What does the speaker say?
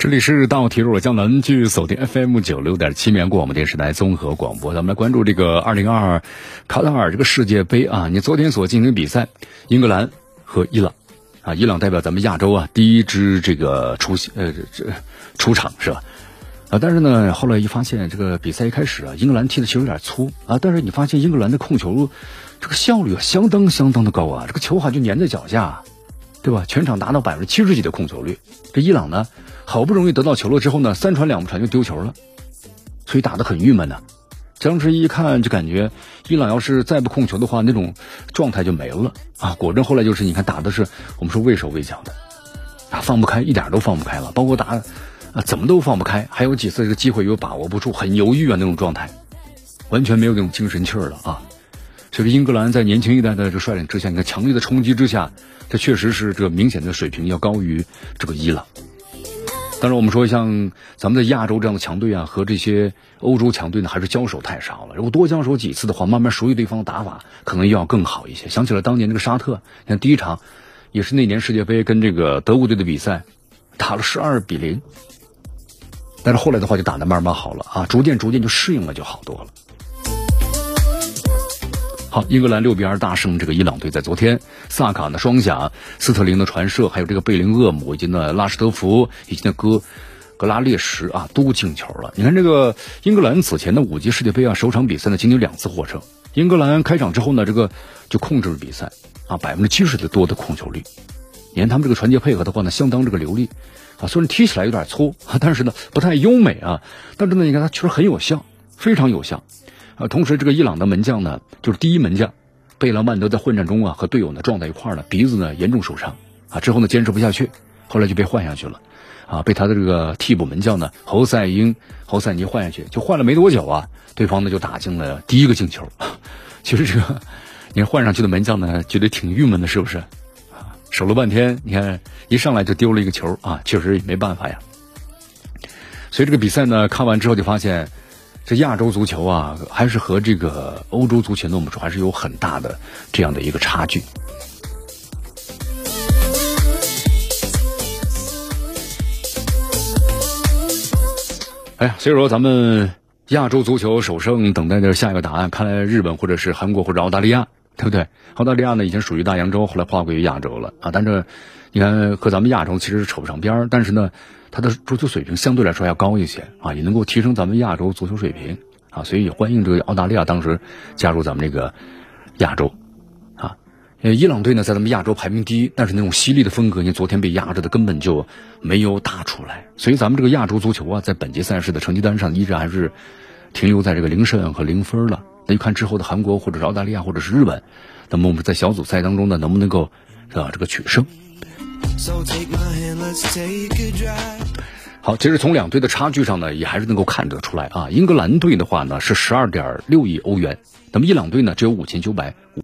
这里是大体育我江南，继续锁定 FM 九六点七绵广播电视台综合广播。咱们来关注这个二零二二卡塔尔这个世界杯啊，你昨天所进行比赛，英格兰和伊朗啊，伊朗代表咱们亚洲啊第一支这个出呃这出场是吧？啊，但是呢，后来一发现这个比赛一开始啊，英格兰踢的其实有点粗啊，但是你发现英格兰的控球这个效率相当相当的高啊，这个球好像就粘在脚下，对吧？全场达到百分之七十几的控球率，这伊朗呢？好不容易得到球了之后呢，三传两不传就丢球了，所以打得很郁闷呢。当时一看就感觉，伊朗要是再不控球的话，那种状态就没了啊。果真后来就是你看打的是我们说畏手畏脚的啊，放不开，一点都放不开了。包括打啊怎么都放不开，还有几次这个机会又把握不住，很犹豫啊那种状态，完全没有那种精神气儿了啊。这个英格兰在年轻一代的这个率领之下，你看强烈的冲击之下，这确实是这明显的水平要高于这个伊朗。当然，我们说像咱们在亚洲这样的强队啊，和这些欧洲强队呢，还是交手太少了。如果多交手几次的话，慢慢熟悉对方的打法，可能要更好一些。想起了当年那个沙特，像第一场也是那年世界杯跟这个德国队的比赛，打了十二比零，但是后来的话就打得慢慢好了啊，逐渐逐渐就适应了，就好多了。好，英格兰六比二大胜这个伊朗队，在昨天，萨卡的双响，斯特林的传射，还有这个贝林厄姆以及呢拉什德福以及呢哥格拉列什啊，都进球了。你看这个英格兰此前的五届世界杯啊，首场比赛呢仅有两次获胜。英格兰开场之后呢，这个就控制了比赛啊，百分之七十的多的控球率。你看他们这个传接配合的话呢，相当这个流利啊，虽然踢起来有点粗啊，但是呢不太优美啊，但是呢你看它确实很有效，非常有效。啊，同时这个伊朗的门将呢，就是第一门将贝勒曼德在混战中啊，和队友呢撞在一块儿了，鼻子呢严重受伤啊，之后呢坚持不下去，后来就被换下去了，啊，被他的这个替补门将呢侯赛因侯赛尼换下去，就换了没多久啊，对方呢就打进了第一个进球。其实这个你看换上去的门将呢，觉得挺郁闷的，是不是？守了半天，你看一上来就丢了一个球啊，确实也没办法呀。所以这个比赛呢，看完之后就发现。这亚洲足球啊，还是和这个欧洲足球呢，我们说还是有很大的这样的一个差距。哎呀，所以说咱们亚洲足球首胜等待着下一个答案。看来日本或者是韩国或者澳大利亚，对不对？澳大利亚呢已经属于大洋洲，后来划归于亚洲了啊。但是你看和咱们亚洲其实是扯不上边儿，但是呢。他的足球水平相对来说要高一些啊，也能够提升咱们亚洲足球水平啊，所以也欢迎这个澳大利亚当时加入咱们这个亚洲啊。呃，伊朗队呢在咱们亚洲排名第一，但是那种犀利的风格，你昨天被压制的根本就没有打出来，所以咱们这个亚洲足球啊，在本届赛事的成绩单上依然还是停留在这个零胜和零分了。那就看之后的韩国或者是澳大利亚或者是日本，那么我们在小组赛当中呢，能不能够啊这个取胜？好，其实从两队的差距上呢，也还是能够看得出来啊。英格兰队的话呢是十二点六亿欧元，那么伊朗队呢只有五千九百五。